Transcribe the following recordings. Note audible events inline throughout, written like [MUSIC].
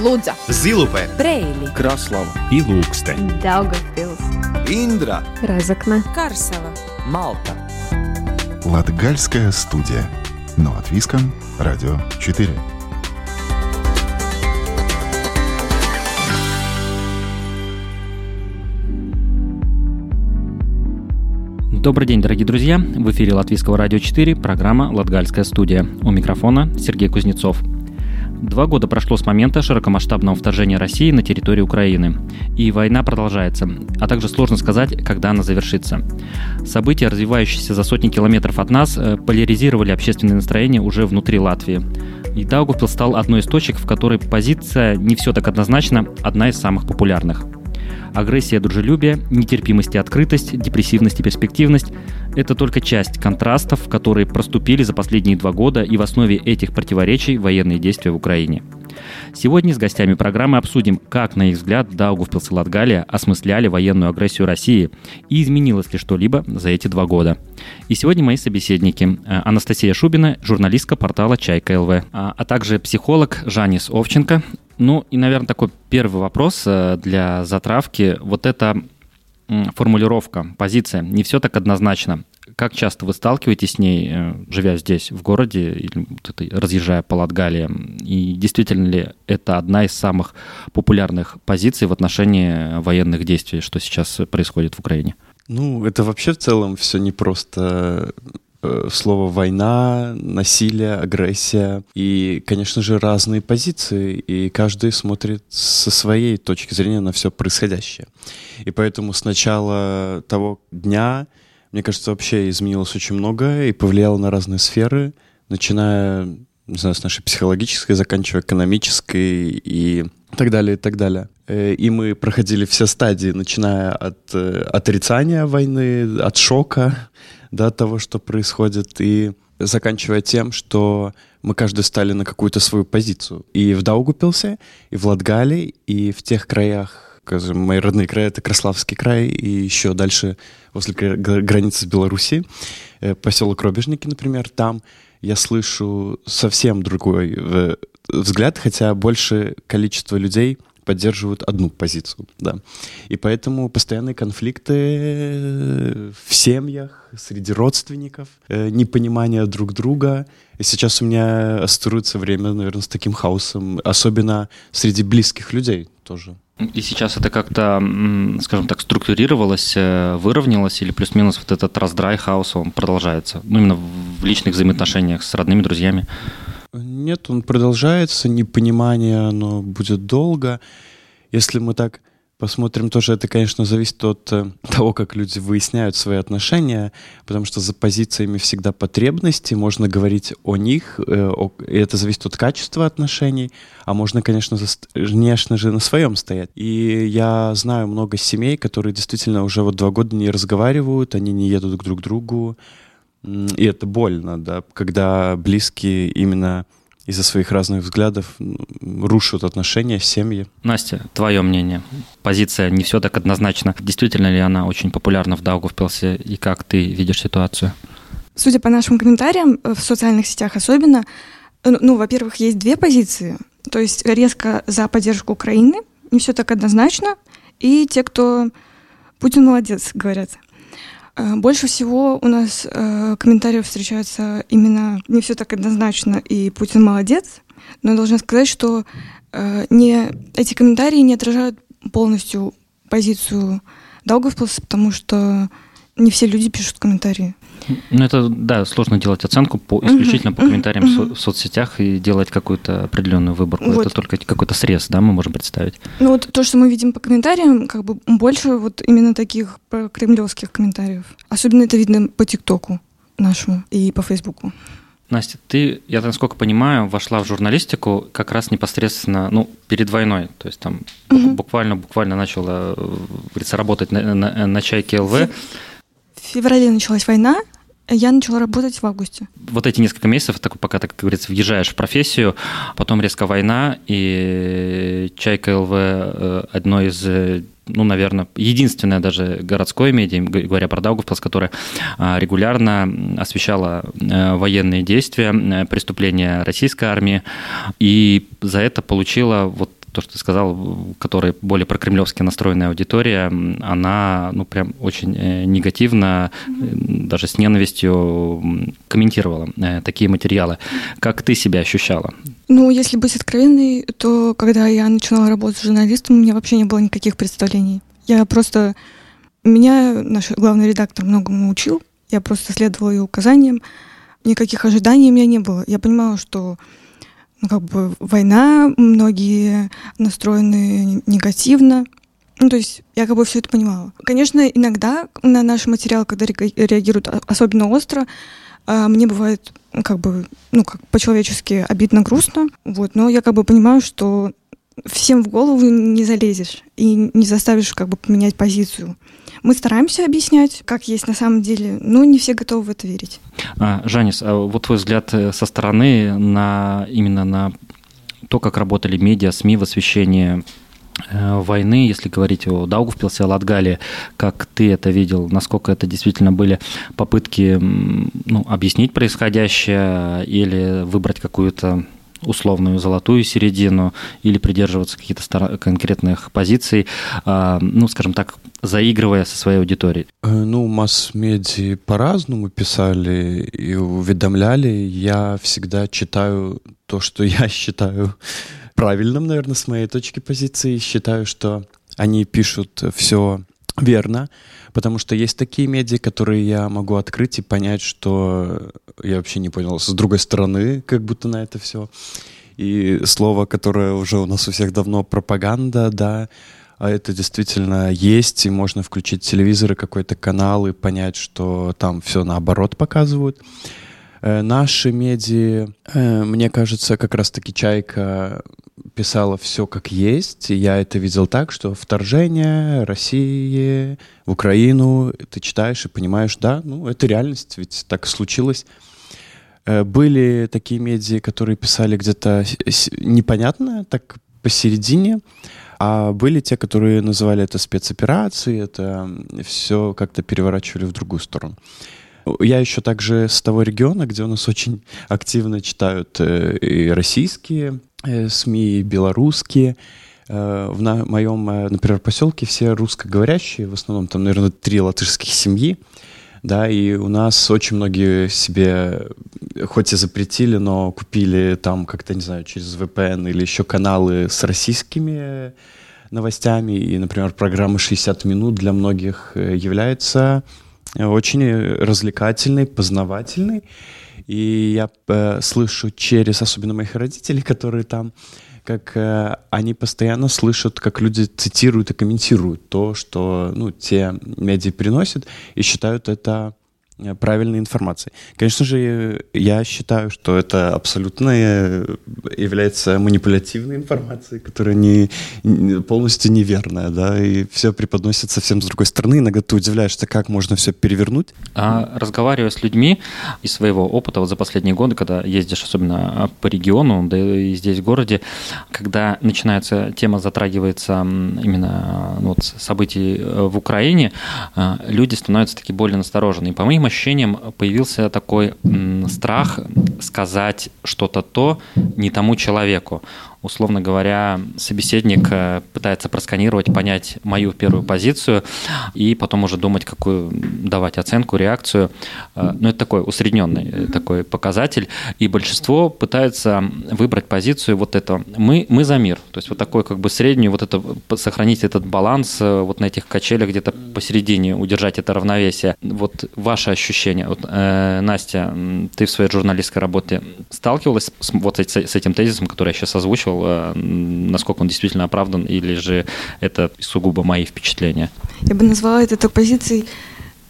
Лудза, Зилупе, Брейли, Краслава и Лукстē. Daugavpils, Индра, Разокна. Карсела. Малта. Латгальская студия. Но от Виском. Радио 4. Добрый день, дорогие друзья! В эфире Латвийского радио 4, программа «Латгальская студия». У микрофона Сергей Кузнецов. Два года прошло с момента широкомасштабного вторжения России на территорию Украины. И война продолжается, а также сложно сказать, когда она завершится. События, развивающиеся за сотни километров от нас, э, поляризировали общественное настроение уже внутри Латвии. И Даугавпилс стал одной из точек, в которой позиция не все так однозначно, одна из самых популярных – Агрессия, дружелюбие, нетерпимость и открытость, депрессивность и перспективность – это только часть контрастов, которые проступили за последние два года и в основе этих противоречий военные действия в Украине. Сегодня с гостями программы обсудим, как, на их взгляд, Даугавпилс и Латгалия осмысляли военную агрессию России и изменилось ли что-либо за эти два года. И сегодня мои собеседники э, Анастасия Шубина, журналистка портала «Чайка ЛВ», а, а также психолог Жанис Овченко. Ну и, наверное, такой первый вопрос э, для затравки. Вот эта формулировка, позиция, не все так однозначно. Как часто вы сталкиваетесь с ней, э, живя здесь, в городе, или разъезжая по Латгалии? И действительно ли это одна из самых популярных позиций в отношении военных действий, что сейчас происходит в Украине? Ну, это вообще в целом все не просто слово война, насилие, агрессия и, конечно же, разные позиции, и каждый смотрит со своей точки зрения на все происходящее. И поэтому с начала того дня мне кажется, вообще изменилось очень многое и повлияло на разные сферы, начиная, не знаю, с нашей психологической, заканчивая экономической и так далее, и так далее. Э, и мы проходили все стадии, начиная от э, отрицания войны, от шока, да, того, что происходит, и заканчивая тем, что мы каждый стали на какую-то свою позицию. И в Даугупилсе, и в Латгалии, и в тех краях, скажем, мои родные края — это Краславский край, и еще дальше, возле границы с Белоруссией, э, поселок Робежники, например, там я слышу совсем другой э, взгляд, хотя больше количество людей поддерживают одну позицию, да. И поэтому постоянные конфликты э, в семьях, среди родственников, непонимание друг друга. И сейчас у меня ассоциируется время, наверное, с таким хаосом, особенно среди близких людей тоже. И сейчас это как-то, скажем так, структурировалось, э, выровнялось, или плюс-минус вот этот раздрай хаоса, он продолжается? Ну, именно в личных взаимоотношениях с родными, друзьями? Нет, он продолжается, непонимание, оно будет долго. Если мы так Посмотрим тоже, это, конечно, зависит от э, того, как люди выясняют свои отношения, потому что за позициями всегда потребности, можно говорить о них, э, и это зависит от качества отношений, а можно, конечно, конечно же, на своем стоять. И я знаю много семей, которые действительно уже вот два года не разговаривают, они не едут друг к другу, и это больно, да, когда близкие именно из-за своих разных взглядов рушат отношения, семьи. Настя, твое мнение? Позиция не все так однозначно. Действительно ли она очень популярна в Даугавпилсе и как ты видишь ситуацию? Судя по нашим комментариям, э, в социальных сетях особенно, э, ну, во-первых, есть две позиции. То есть резко за поддержку Украины, не все так однозначно, и те, кто Путин молодец, говорят. Э, больше всего у нас э, комментариев встречаются именно не все так однозначно, и Путин молодец. Но я должна сказать, что э, не, эти комментарии не отражают полностью позицию Даугавпилса, потому что не все люди пишут комментарии. Ну, это, да, сложно делать оценку по, исключительно по комментариям uh-huh. в соцсетях и делать какую-то определенную выборку. Вот. Это только какой-то срез, да, мы можем представить. Ну, вот то, что мы видим по комментариям, как бы больше вот именно таких кремлевских комментариев. Особенно это видно по ТикТоку нашему и по Фейсбуку. Настя, ты, я насколько понимаю, вошла в журналистику как раз непосредственно, ну, перед войной. То есть там mm-hmm. буквально, буквально начала, говорится, работать на, на, на чайке ЛВ. Феврале началась война, я начала работать в августе. Вот эти несколько месяцев, так, пока, так как говорится, въезжаешь в профессию, потом резко война, и Чайка ЛВ э, одно из э, ну, наверное, единственное даже городское медиа, говоря про Даугавпилс, которое а, регулярно освещало э, военные действия, преступления российской армии, и за это получила вот то, что ты сказал, которая более прокремлевски настроенная аудитория, она, ну, прям очень э, негативно, mm-hmm. даже с ненавистью комментировала такие материалы. Как ты себя ощущала? Ну, если быть откровенной, то когда я начинала работать с журналистом, у меня вообще не было никаких представлений. Я просто... Меня наш главный редактор многому учил, я просто следовала ее указаниям, никаких ожиданий у меня не было. Я понимала, что ну, как бы война, многие настроены негативно. Ну, то есть я как бы все это понимала. Конечно, иногда на наш материал, когда реагируют особенно остро, а, мне бывает ну, как бы, ну, как по-человечески обидно, грустно, вот, но я как бы понимаю, что всем в голову не залезешь и не заставишь как бы поменять позицию. Мы стараемся объяснять, как есть на самом деле, но не все готовы в это верить. А, Жанис, а вот твой взгляд э, со стороны на именно на то, как работали медиа, СМИ в освещении э, войны, если говорить о Даугавпилсе, о Латгалии, как ты это видел, насколько это действительно были попытки ну, объяснить происходящее или выбрать какую-то условную золотую середину или придерживаться каких-то конкретных позиций, а, ну, скажем так, заигрывая со своей аудиторией? Э, ну, масс-медиа по-разному писали и уведомляли. Я всегда читаю то, что я [LAUGHS] считаю правильным, наверное, с моей точки позиции. Считаю, что они пишут все верно, потому что есть такие медиа, которые я могу открыть и понять, что я вообще не понял с другой стороны, как будто на это все. И слово, которое уже у нас у всех давно пропаганда, да, а это действительно есть, и можно включить телевизор и какой-то канал и понять, что там все наоборот показывают. Э, наши медиа, э, мне кажется, как раз-таки «Чайка» писала все как есть. Я это видел так, что вторжение России в Украину, ты читаешь и понимаешь, да, ну это реальность, ведь так случилось. Э, были такие медиа, которые писали где-то непонятно, так посередине, а были те, которые называли это спецоперацией, это все как-то переворачивали в другую сторону. Я еще также с того региона, где у нас очень активно читают э, и российские СМИ, и белорусские. Э, в моем, например, поселке все русскоговорящие, в основном там, наверное, три латышских семьи. Да, и у нас очень многие себе, хоть и запретили, но купили там как-то, не знаю, через VPN или еще каналы с российскими новостями. И, например, программа «60 минут» для многих является очень развлекательный, познавательный. И я э, слышу через, особенно моих родителей, которые там, как э, они постоянно слышат, как люди цитируют и комментируют то, что ну, те медиа приносят, и считают это правильной информацией. Конечно же, я считаю, что это абсолютно э, является манипулятивной информацией, которая не, полностью неверная, да, и все преподносится совсем с другой стороны. Иногда ты удивляешься, как можно все перевернуть. А разговаривая с людьми из своего опыта вот за последние годы, когда ездишь особенно по региону, да и здесь в городе, когда начинается тема затрагивается именно ну, вот, событий э, в Украине, люди становятся такие более настороженные. По моим ощущением появился такой страх сказать что-то то не тому человеку условно говоря, собеседник э, пытается просканировать, понять мою первую позицию и потом уже думать, какую давать оценку, реакцию. Э, ну, это такой усредненный э, такой показатель. И большинство пытается выбрать позицию вот это мы, мы за мир. То есть вот такой как бы среднюю, вот это, сохранить этот баланс вот на этих качелях где-то посередине, удержать это равновесие. Вот ваше ощущение. Вот, э, Настя, ты в своей журналистской работе сталкивалась с, вот с, с этим тезисом, который я сейчас озвучил, слышал, э, насколько он действительно оправдан, или же это сугубо мои впечатления? Я бы назвала это такой позицией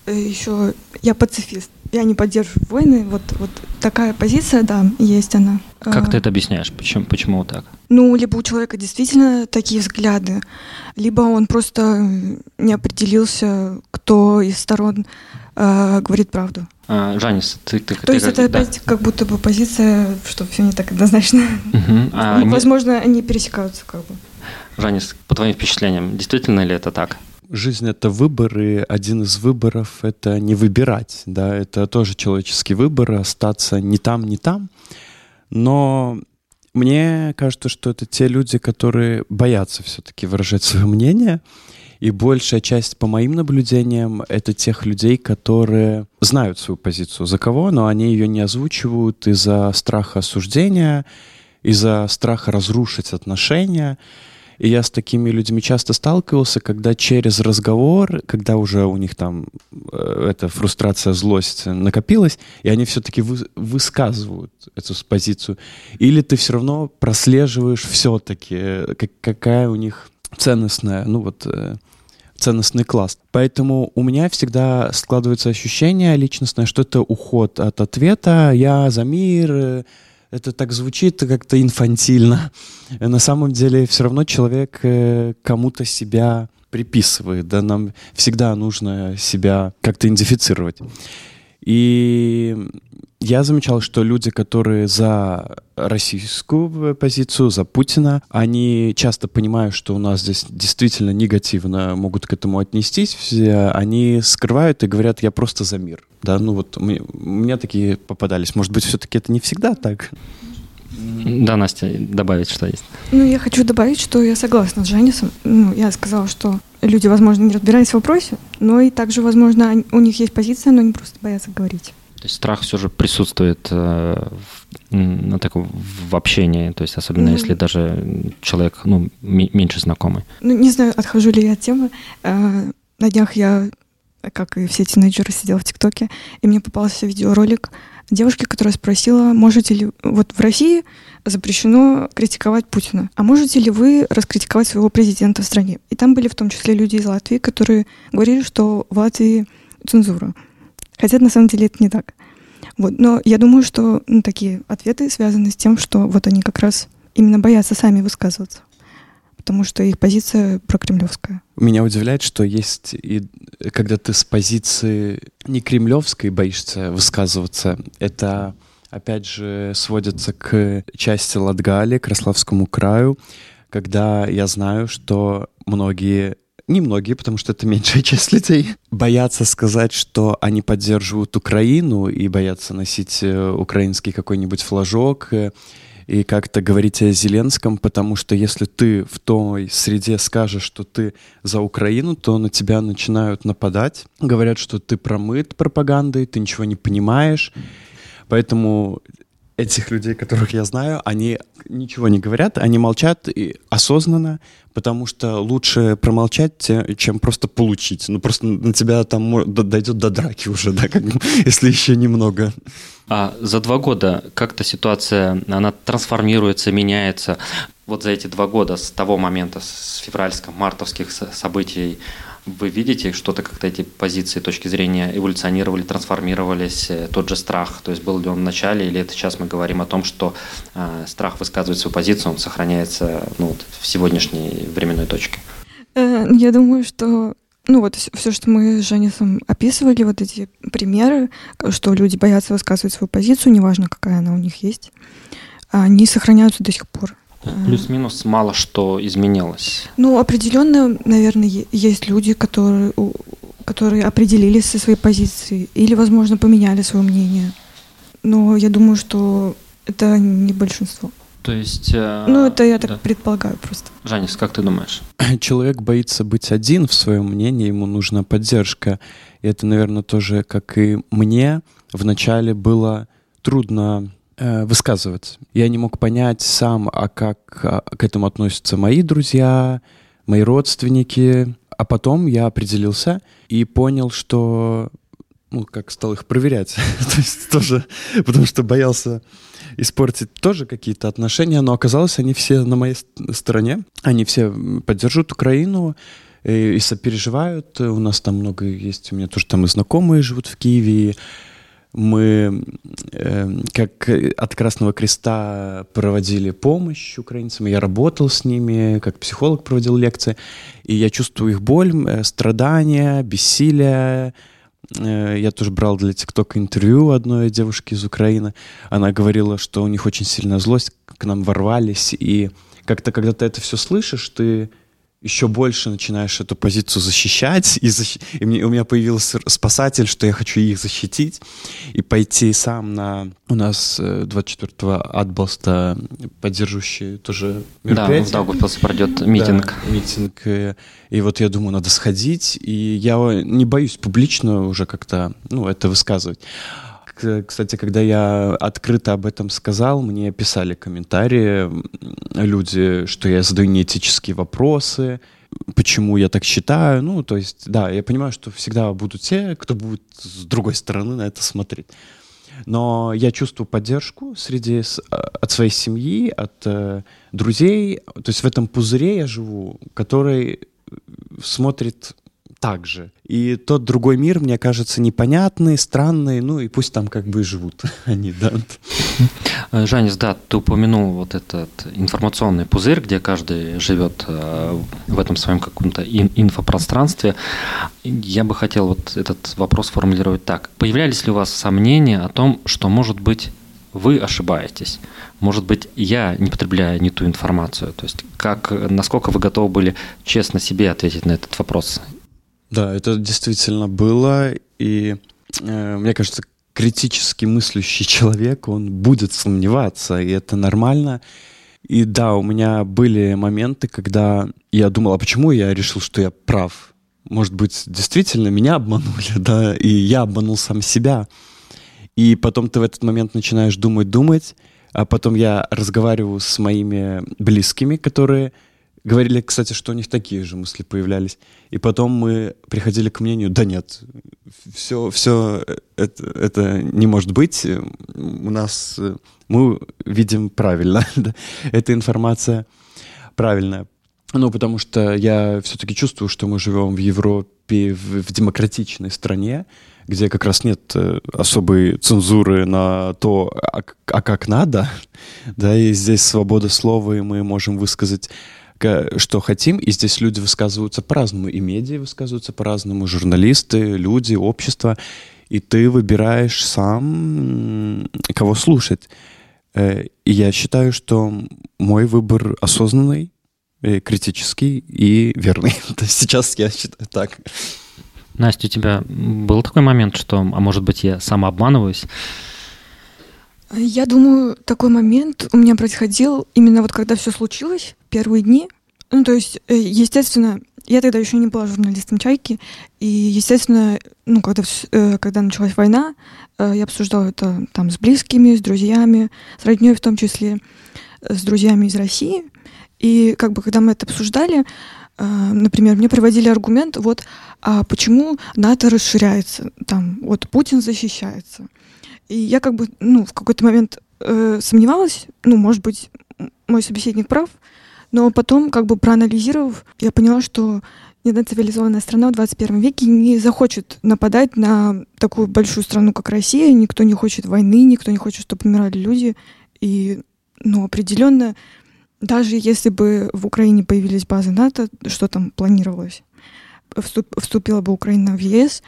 э, еще я пацифист. Я не поддерживаю войны. Вот, вот такая позиция, да, есть она. Как ты это объясняешь? Почему, почему так? Ну, либо у человека действительно такие взгляды, либо он просто не определился, кто из сторон э, говорит правду. А, Жанис, ты, ты То ты есть как, это опять да. как будто бы позиция, что все не так однозначно. Угу. [LAUGHS] А, Возможно, не... они пересекаются как бы. Жанис, по твоим впечатлениям, действительно ли это так? Жизнь — это выборы. Один из выборов — это не выбирать. Да? Это тоже человеческий выбор — остаться не там, не там. Но мне кажется, что это те люди, которые боятся все-таки выражать свое мнение. И большая часть, по моим наблюдениям, это тех людей, которые знают свою позицию за кого, но они ее не озвучивают из-за страха осуждения, из-за страха разрушить отношения. И я с такими людьми часто сталкивался, когда через разговор, когда уже у них там э, эта фрустрация, злость накопилась, и они все-таки вы, высказывают эту позицию. Или ты все равно прослеживаешь все-таки, как, какая у них ценностная, ну вот, э, ценностный класс. Поэтому у меня всегда складывается ощущение личностное, что это уход от ответа «я за мир», это так звучит как-то инфантильно. На самом деле все равно человек э, кому-то себя приписывает, да, нам всегда нужно себя как-то идентифицировать. И я замечал, что люди, которые за российскую позицию, за Путина, они часто понимают, что у нас здесь действительно негативно могут к этому отнестись, все, они скрывают и говорят, я просто за мир. Да, ну вот у меня, у меня такие попадались. Может быть, все-таки это не всегда так? Да, Настя, добавить что есть. Ну, я хочу добавить, что я согласна с Жанисом. Ну, я сказала, что люди, возможно, не разбирались в вопросе, но и также, возможно, у них есть позиция, но они просто боятся говорить. То есть страх все же присутствует э, в, ну, так, в общении, то есть особенно mm-hmm. если даже человек ну, меньше знакомый. Ну, не знаю, отхожу ли я от темы. Э, на днях я, как и все тинейджеры, сидела в ТикТоке, и мне попался видеоролик девушки, которая спросила, можете ли... Вот в России запрещено критиковать Путина. А можете ли вы раскритиковать своего президента в стране? И там были в том числе люди из Латвии, которые говорили, что в Латвии цензура. Хотя на самом деле это не так. Вот. Но я думаю, что ну, такие ответы связаны с тем, что вот они как раз именно боятся сами высказываться. Потому что их позиция прокремлевская. Меня удивляет, что есть и когда ты с позиции не кремлевской боишься высказываться, это опять же сводится к части Латгали, к Рославскому краю, когда я знаю, что многие не многие, потому что это меньшая [LAUGHS] часть людей, боятся сказать, что они поддерживают Украину и боятся носить э, украинский какой-нибудь флажок э, и как-то говорить о Зеленском, потому что если ты в той среде скажешь, что ты за Украину, то на тебя начинают нападать, говорят, что ты промыт пропагандой, ты ничего не понимаешь, поэтому этих людей, которых я знаю, они ничего не говорят, они молчат и осознанно, потому что лучше промолчать, чем просто получить. Ну, просто на тебя там дойдет до драки уже, да, как, [LAUGHS] если еще немного. А за два года как-то ситуация, она трансформируется, меняется. Вот за эти два года с того момента, с февральско-мартовских событий, вы видите что-то, как-то эти позиции, точки зрения эволюционировали, трансформировались, э, тот же страх, то есть был ли он в начале, или это сейчас мы говорим о том, что э, страх высказывает свою позицию, он сохраняется ну, вот, в сегодняшней временной точке? Э, я думаю, что ну вот все, что мы с Женисом описывали, вот эти примеры, что люди боятся высказывать свою позицию, неважно, какая она у них есть, они сохраняются до сих пор. Плюс-минус мало что изменилось. Ну, определенно, наверное, есть люди, которые, которые определились со своей позицией или, возможно, поменяли свое мнение. Но я думаю, что это не большинство. То есть... Э, ну, это я так да. предполагаю просто. Жанис, как ты думаешь? Человек боится быть один в своем мнении, ему нужна поддержка. И это, наверное, тоже, как и мне, вначале было трудно высказываться. Я не мог понять сам, а как а, к этому относятся мои друзья, мои родственники. А потом я определился и понял, что ну, как стал их проверять. [LAUGHS] То есть тоже, потому что боялся испортить тоже какие-то отношения, но оказалось, они все на моей стороне. Они все поддерживают Украину и, и сопереживают. У нас там много есть, у меня тоже там и знакомые живут в Киеве, мы э, как от Красного Креста проводили помощь украинцам, я работал с ними, как психолог проводил лекции, и я чувствую их боль, э, страдания, бессилие. Э, я тоже брал для ТикТока интервью одной девушки из Украины. Она говорила, что у них очень сильная злость, к нам ворвались, и как-то, когда ты это все слышишь, ты еще больше начинаешь эту позицию защищать, и, защ... и мне, у меня появился спасатель, что я хочу их защитить, и пойти сам на... У нас 24-го э, Адбоста поддерживающий тоже мероприятие. Да, в Даугавпилсе пройдет митинг. Да, митинг. И, и вот я думаю, надо сходить, и я не боюсь публично уже как-то, ну, это высказывать кстати, когда я открыто об этом сказал, мне писали комментарии люди, что я задаю неэтические вопросы, почему я так считаю. Ну, то есть, да, я понимаю, что всегда будут те, кто будет с другой стороны на это смотреть. Но я чувствую поддержку среди, а, от своей семьи, от э, друзей. То есть в этом пузыре я живу, который смотрит так же. И тот другой мир, мне кажется, непонятный, странный, ну и пусть там как бы живут [LAUGHS] они, да. Жанис, да, ты упомянул вот этот информационный пузырь, где каждый живет э, в этом своем каком-то инфопространстве. Я бы хотел вот этот вопрос формулировать так. Появлялись ли у вас сомнения о том, что, может быть, вы ошибаетесь. Может быть, я не потребляю не ту информацию. То есть, как, насколько вы готовы были честно себе ответить на этот вопрос? Да, это действительно было, и э, мне кажется, критически мыслящий человек, он будет сомневаться, и это нормально. И да, у меня были моменты, когда я думал, а почему я решил, что я прав? Может быть, действительно меня обманули, [LAUGHS] да, и я обманул сам себя. И потом ты в этот момент начинаешь думать, думать, а потом я разговариваю с моими близкими, которые Говорили, кстати, что у них такие же мысли появлялись. И потом мы приходили к мнению, да нет, все, все это, это не может быть. У нас мы видим правильно. [LAUGHS] Эта информация правильная. Ну, потому что я все-таки чувствую, что мы живем в Европе, в, в демократичной стране, где как раз нет э, особой цензуры на то, а, а как надо, [LAUGHS] да, и здесь свобода слова, и мы можем высказать что хотим, и здесь люди высказываются по-разному, и медиа высказываются по-разному, журналисты, люди, общество, и ты выбираешь сам, кого слушать. Э, и я считаю, что мой выбор осознанный, э, критический и верный. [LAUGHS] Сейчас я считаю так. Настя, у тебя был такой момент, что, а может быть, я самообманываюсь? Я думаю, такой момент у меня происходил именно вот когда все случилось, первые дни. Ну, то есть, э, естественно, я тогда еще не была журналистом «Чайки», и, естественно, ну, когда, э, когда началась война, э, я обсуждала это там с близкими, с друзьями, с родней в том числе, с друзьями из России. И как бы когда мы это обсуждали, например, мне приводили аргумент, вот, а почему НАТО расширяется, там, вот Путин защищается – и я как бы, ну, в какой-то момент э, сомневалась, ну, может быть, мой собеседник прав, но потом, как бы проанализировав, я поняла, что ни одна цивилизованная страна в 21 веке не захочет нападать на такую большую страну, как Россия. Никто не хочет войны, никто не хочет, чтобы умирали люди. И, ну, определенно, даже если бы в Украине появились базы НАТО, что там планировалось, вступила бы Украина в ЕС,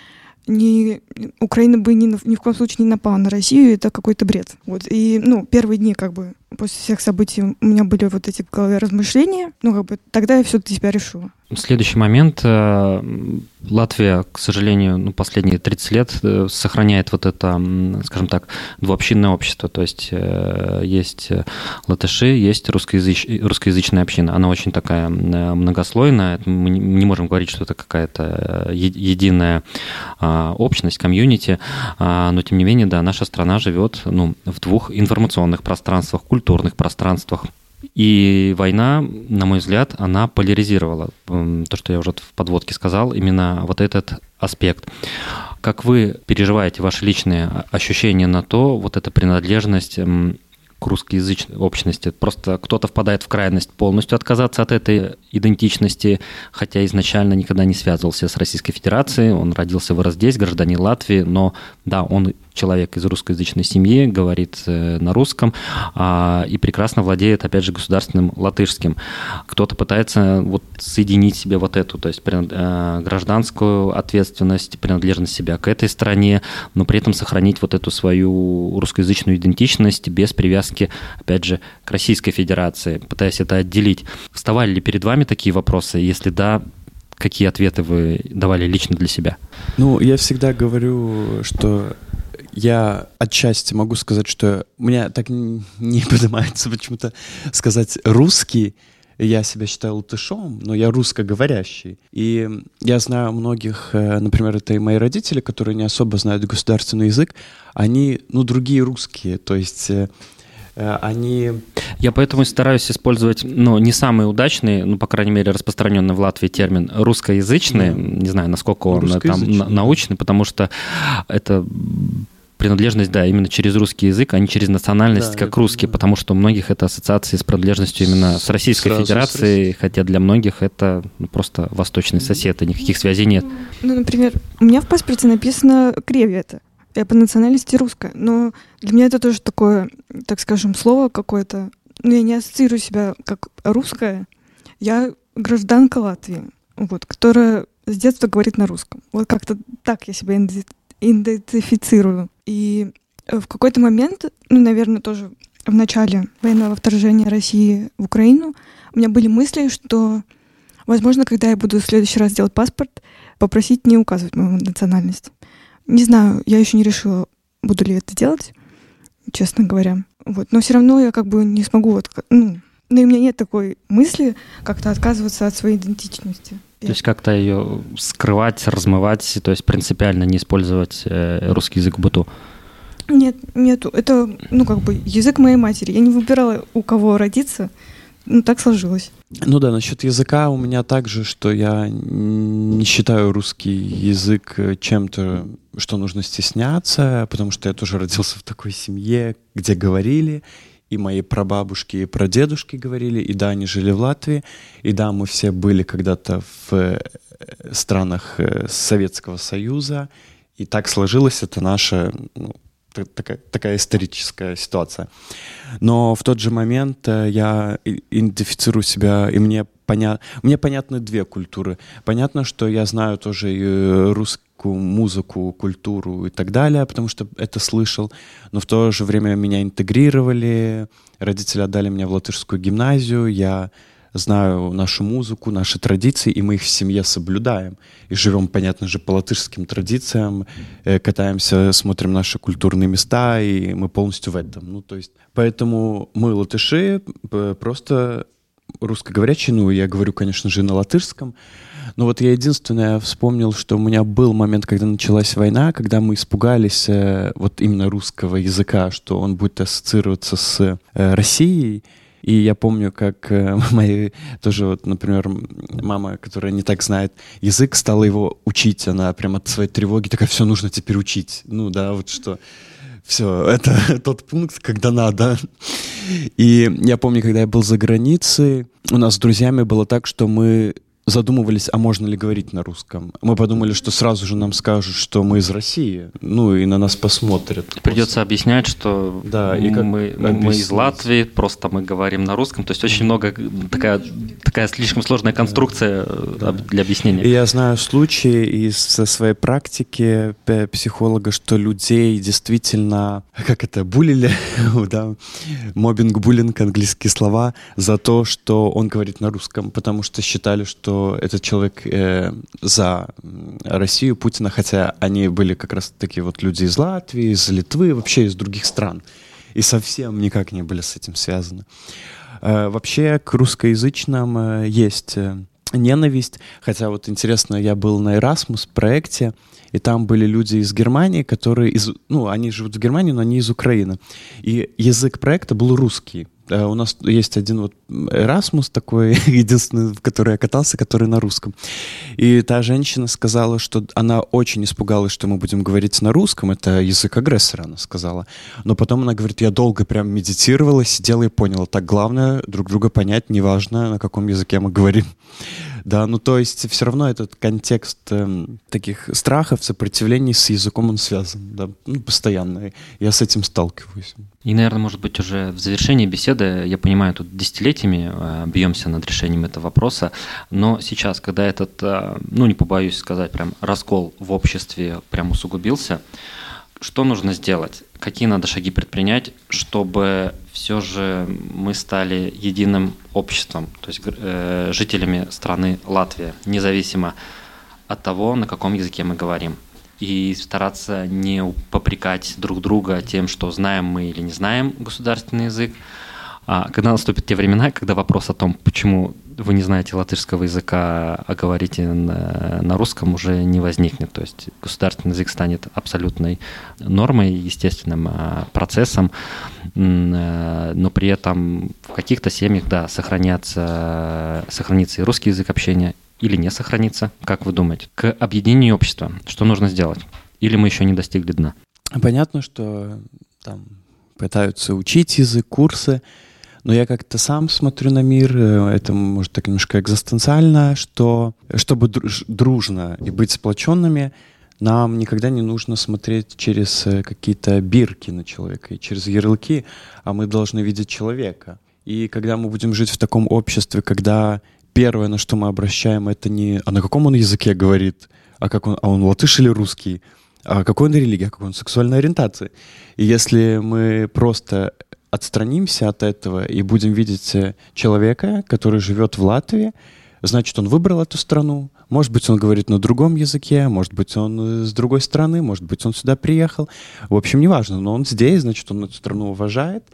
ни, Украина бы ни, ни в коем случае не напала на Россию, это какой-то бред. Вот. И, ну, первые дни, как бы, после всех событий у меня были вот эти в голове размышления, ну, как бы, тогда я все для себя решила. Следующий момент. Э, Латвия, к сожалению, ну, последние 30 лет э, сохраняет вот это, скажем так, двуобщинное общество. То есть э, есть латыши, есть русскоязыч... русскоязычная община. Она очень такая многослойная. Мы не можем говорить, что это какая-то единая а, общность, комьюнити. А, но, тем не менее, да, наша страна живет ну, в двух информационных пространствах, культурных пространствах. И война, на мой взгляд, она поляризировала то, что я уже в подводке сказал, именно вот этот аспект. Как вы переживаете ваши личные ощущения на то, вот эта принадлежность к русскоязычной общности. Просто кто-то впадает в крайность полностью отказаться от этой идентичности, хотя изначально никогда не связывался с Российской Федерацией, он родился вырос здесь, гражданин Латвии, но да, он человек из русскоязычной семьи, говорит э, на русском а, и прекрасно владеет, опять же, государственным латышским. Кто-то пытается вот соединить себе вот эту, то есть э, гражданскую ответственность, принадлежность себя к этой стране, но при этом сохранить вот эту свою русскоязычную идентичность без привязки, опять же, к Российской Федерации, пытаясь это отделить. Вставали ли перед вами такие вопросы? Если да, какие ответы вы давали лично для себя? Ну, я всегда говорю, что я отчасти могу сказать, что у меня так не [LAUGHS] поднимается почему-то сказать русский. Я себя считаю латышом, но я русскоговорящий. И я знаю многих, э, например, это и мои родители, которые не особо знают государственный язык, они, ну, другие русские. То есть э, Э, они... Я поэтому стараюсь использовать, ну, не самый удачный, ну, по крайней мере, распространенный в Латвии термин русскоязычный, mm. не знаю, насколько он там научный, потому что это принадлежность, да, именно через русский язык, а не через национальность, да, как русский, да. потому что у многих это ассоциации с принадлежностью именно с Российской Сразу Федерацией, с хотя для многих это ну, просто восточный сосед, и никаких связей нет. Ну, например, у меня в паспорте написано кревета. Я по национальности русская, но для меня это тоже такое, так скажем, слово какое-то. Но ну, я не ассоциирую себя как русская. Я гражданка Латвии, вот, которая с детства говорит на русском. Вот как-то так я себя идентифицирую. И в какой-то момент, ну, наверное, тоже в начале военного вторжения России в Украину, у меня были мысли, что, возможно, когда я буду в следующий раз делать паспорт, попросить не указывать мою национальность. Не знаю, я еще не решила, буду ли это делать, честно говоря. Вот. Но все равно я как бы не смогу вот, ну, но у меня нет такой мысли как-то отказываться от своей идентичности. То есть как-то ее скрывать, размывать, то есть принципиально не использовать э, русский язык в быту? Нет, нету. Это, ну, как бы язык моей матери. Я не выбирала, у кого родиться. Ну, так сложилось. Ну да, насчет языка у меня также, что я не считаю русский язык э, чем-то, что нужно стесняться, потому что я тоже родился в такой семье, где говорили, и мои прабабушки и прадедушки говорили, и да, они жили в Латвии, и да, мы все были когда-то в э, странах э, Советского Союза, и так сложилось, это наша ну, такая, такая историческая ситуация. Но в тот же момент э, я идентифицирую себя, и мне, поня... мне понятны две культуры. Понятно, что я знаю тоже и русскую музыку, культуру и так далее, потому что это слышал, но в то же время меня интегрировали, родители отдали меня в латышскую гимназию, я знаю нашу музыку, наши традиции, и мы их в семье соблюдаем. И живем, понятно же, по латышским традициям, э, катаемся, смотрим наши культурные места, и мы полностью в этом. Ну, то есть, поэтому мы латыши, просто русскоговорящие, ну, я говорю, конечно же, на латышском, но вот я единственное вспомнил, что у меня был момент, когда началась война, когда мы испугались э, вот именно русского языка, что он будет ассоциироваться с э, Россией, и я помню, как э, [LAUGHS] мои тоже, вот, например, мама, которая не так знает язык, стала его учить. Она прямо от своей тревоги такая, все нужно теперь учить. Ну да, вот что все, [LAUGHS] это тот пункт, когда надо. И я помню, когда я был за границей, у нас с друзьями было так, что мы задумывались, а можно ли говорить на русском. Мы подумали, что сразу же нам скажут, что мы из России, ну и на нас посмотрят. Придется после. объяснять, что да, и как мы, мы из Латвии, просто мы говорим на русском. То есть очень много такая, такая слишком сложная конструкция да. для объяснения. И я знаю случаи из своей практики психолога, что людей действительно, как это, булили, [LAUGHS] да, мобинг, буллинг, английские слова, за то, что он говорит на русском, потому что считали, что что этот человек э, за Россию, Путина, хотя они были как раз такие вот люди из Латвии, из Литвы, вообще из других стран. И совсем никак не были с этим связаны. Э, вообще к русскоязычным э, есть э, ненависть. Хотя вот интересно, я был на Erasmus проекте, и там были люди из Германии, которые из, ну, они живут в Германии, но они из Украины. И язык проекта был русский. Э, у нас есть один вот Erasmus такой, [LAUGHS] единственный, в который я катался, который на русском. И та женщина сказала, что она очень испугалась, что мы будем говорить на русском. Это язык агрессора, она сказала. Но потом она говорит, я долго прям медитировала, сидела и поняла. Так главное друг друга понять, неважно, на каком языке мы говорим. Да, ну то есть все равно этот контекст э, таких страхов, сопротивлений с языком он связан, да, ну, постоянно. Я с этим сталкиваюсь. И, наверное, может быть, уже в завершении беседы, я понимаю, тут десятилетиями э, бьемся над решением этого вопроса, но сейчас, когда этот, э, ну не побоюсь сказать, прям раскол в обществе прям усугубился, что нужно сделать? Какие надо шаги предпринять, чтобы все же мы стали единым обществом, то есть э, жителями страны Латвия, независимо от того, на каком языке мы говорим? и стараться не попрекать друг друга тем, что знаем мы или не знаем государственный язык. А когда наступят те времена, когда вопрос о том, почему вы не знаете латышского языка, а говорите на, на русском, уже не возникнет. То есть государственный язык станет абсолютной нормой, естественным а, процессом, э, но при этом в каких-то семьях, да, сохранятся, сохранится и русский язык общения, или не сохранится? Как вы думаете? К объединению общества что нужно сделать? Или мы еще не достигли дна? Понятно, что там пытаются учить язык, курсы, но я как-то сам смотрю на мир, э, это может так немножко экзистенциально, что чтобы дружно и быть сплоченными, нам никогда не нужно смотреть через э, какие-то бирки на человека и через ярлыки, а мы должны видеть человека. И когда мы будем жить в таком обществе, когда первое, на что мы обращаем, это не а на каком он языке говорит, а как он, а он латыш или русский, а какой он религия, какой он сексуальной ориентации. И если мы просто отстранимся от этого и будем видеть э, человека, который живет в Латвии, значит, он выбрал эту страну, может быть, он говорит на другом языке, может быть, он с другой страны, может быть, он сюда приехал. В общем, неважно, но он здесь, значит, он эту страну уважает.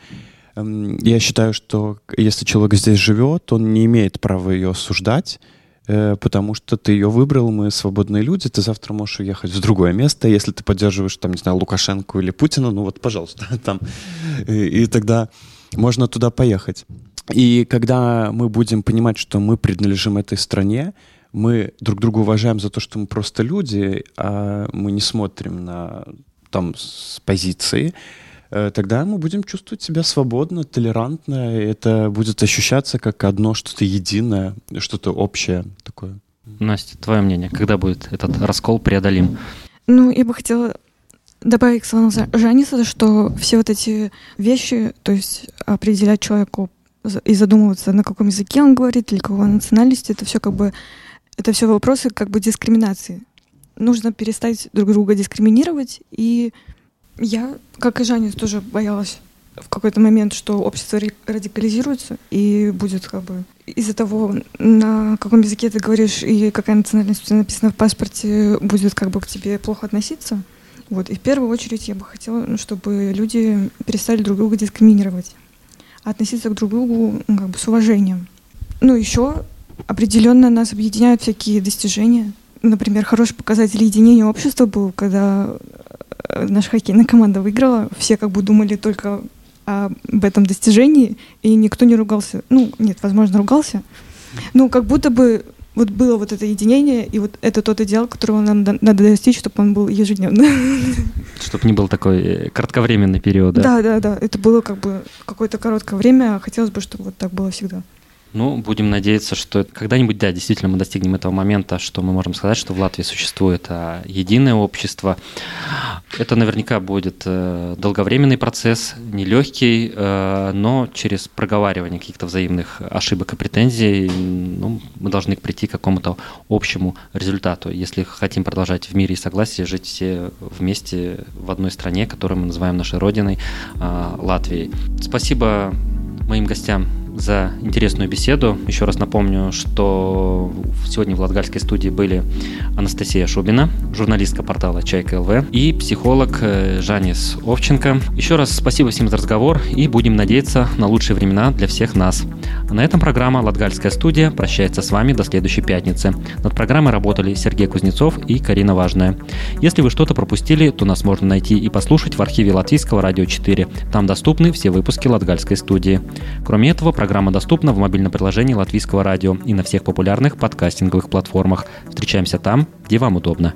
Эм, я считаю, что если человек здесь живет, он не имеет права ее осуждать, э, потому что ты ее выбрал, мы свободные люди, ты завтра можешь уехать в другое место, если ты поддерживаешь, там, не знаю, Лукашенко или Путина, ну вот, пожалуйста, [LAUGHS] там. И, и тогда можно туда поехать. И когда мы будем понимать, что мы принадлежим этой стране, мы друг друга уважаем за то, что мы просто люди, а мы не смотрим на там с позиции, Э, тогда мы будем чувствовать себя свободно, толерантно, и это будет ощущаться как одно что-то единое, что-то общее такое. Настя, твое мнение, когда будет этот раскол преодолим? Ну, я бы хотела добавить к словам Жаниса, что все вот эти вещи, то есть определять человеку и задумываться, на каком языке он говорит, или какой национальности, это все как бы, это все вопросы как бы дискриминации. Нужно перестать друг друга дискриминировать и я, как и Жаня, тоже боялась в какой-то момент, что общество радикализируется и будет как бы из-за того, на каком языке ты говоришь и какая национальность у тебя написана в паспорте, будет как бы к тебе плохо относиться. Вот. И в первую очередь я бы хотела, ну, чтобы люди перестали друг друга дискриминировать, а относиться к друг другу ну, как бы с уважением. Ну, еще определенно нас объединяют всякие достижения. Например, хороший показатель единения общества был, когда Э, наша хоккейная команда выиграла, все как бы думали только об этом достижении, и никто не ругался. Ну, нет, возможно, ругался. Ну, как будто бы вот было вот это единение, и вот это тот идеал, которого нам надо достичь, чтобы он был ежедневно. [LAUGHS] Чтобы не был такой э, кратковременный период, да? Да, да, да. Это было как бы какое-то короткое время, а хотелось бы, чтобы вот так было всегда. Ну, будем надеяться, что когда-нибудь, да, действительно мы достигнем этого момента, что мы можем сказать, что в Латвии существует а, единое общество. Это наверняка будет а, долговременный процесс, нелегкий, а, но через проговаривание каких-то взаимных ошибок и претензий ну, мы должны прийти к какому-то общему результату. Если хотим продолжать в мире и согласии, жить все вместе в одной стране, которую мы называем нашей родиной, а, Латвией. Спасибо моим гостям за интересную беседу. Еще раз напомню, что сегодня в Латгальской студии были Анастасия Шубина, журналистка портала Чайка ЛВ и психолог э, Жанис Овченко. Еще раз спасибо всем за разговор и будем надеяться на лучшие времена для всех нас. На этом программа «Латгальская студия» прощается с вами до следующей пятницы. Над программой работали Сергей Кузнецов и Карина Важная. Если вы что-то пропустили, то нас можно найти и послушать в архиве Латвийского радио 4. Там доступны все выпуски Латгальской студии. Кроме этого, программа доступна в мобильном приложении Латвийского радио и на всех популярных подкастинговых платформах. Встречаемся там, где вам удобно.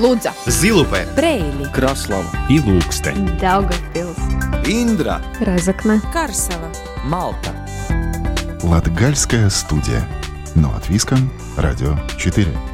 Лудза, Зилупе, Брейли, Краслава и Ilūkste, Daugavpils, Индра, Разокна, Карсела, Малта. Латгальская студия. Но от Виском, Радио 4.